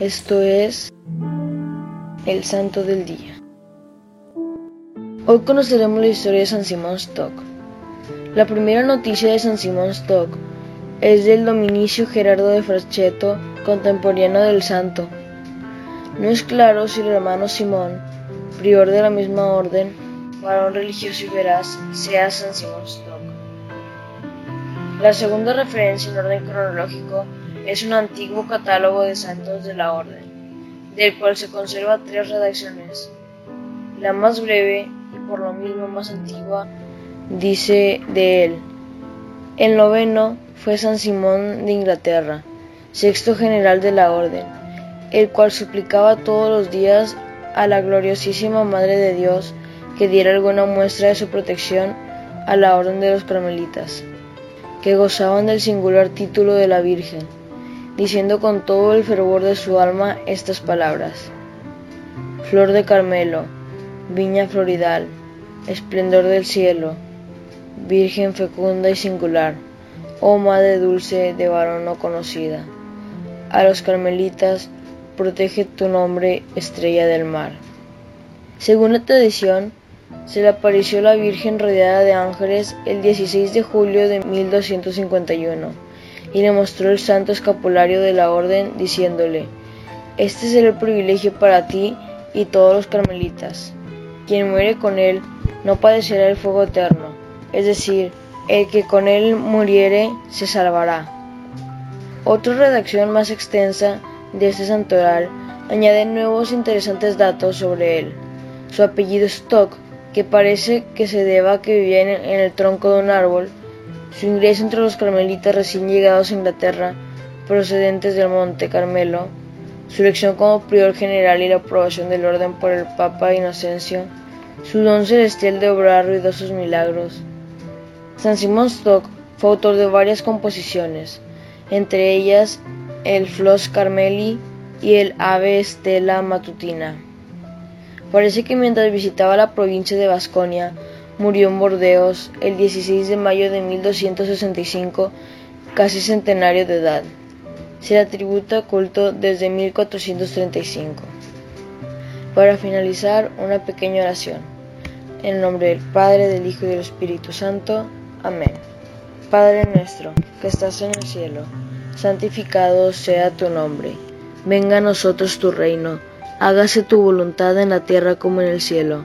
Esto es el Santo del Día. Hoy conoceremos la historia de San Simón Stock. La primera noticia de San Simón Stock es del dominicio Gerardo de Franchetto, contemporáneo del santo. No es claro si el hermano Simón, prior de la misma orden, varón religioso y veraz, sea San Simón Stock. La segunda referencia en orden cronológico es un antiguo catálogo de santos de la orden, del cual se conserva tres redacciones. La más breve, y por lo mismo más antigua, dice de él, el noveno fue San Simón de Inglaterra, sexto general de la orden, el cual suplicaba todos los días a la gloriosísima Madre de Dios que diera alguna muestra de su protección a la orden de los carmelitas que gozaban del singular título de la Virgen, diciendo con todo el fervor de su alma estas palabras. Flor de Carmelo, viña floridal, esplendor del cielo, Virgen fecunda y singular, oh Madre dulce de varón no conocida. A los carmelitas protege tu nombre, estrella del mar. Según la tradición, se le apareció la Virgen rodeada de ángeles el 16 de julio de 1251 y le mostró el santo escapulario de la orden diciéndole, Este será el privilegio para ti y todos los carmelitas. Quien muere con él no padecerá el fuego eterno, es decir, el que con él muriere se salvará. Otra redacción más extensa de este santoral añade nuevos interesantes datos sobre él. Su apellido Stock que parece que se deba a que vivía en el tronco de un árbol, su ingreso entre los carmelitas recién llegados a Inglaterra, procedentes del Monte Carmelo, su elección como prior general y la aprobación del orden por el Papa Inocencio, su don celestial de obrar ruidosos milagros. San Simón Stock fue autor de varias composiciones, entre ellas el Flos Carmeli y el Ave Stella Matutina. Parece que mientras visitaba la provincia de Vasconia, murió en Bordeos el 16 de mayo de 1265, casi centenario de edad. Se le atributa culto desde 1435. Para finalizar, una pequeña oración. En nombre del Padre, del Hijo y del Espíritu Santo. Amén. Padre nuestro, que estás en el cielo, santificado sea tu nombre. Venga a nosotros tu reino hágase tu voluntad en la tierra como en el cielo.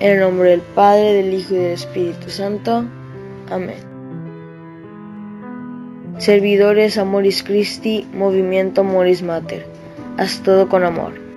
En el nombre del Padre, del Hijo y del Espíritu Santo. Amén. Servidores Amoris Christi, Movimiento Amoris Mater. Haz todo con amor.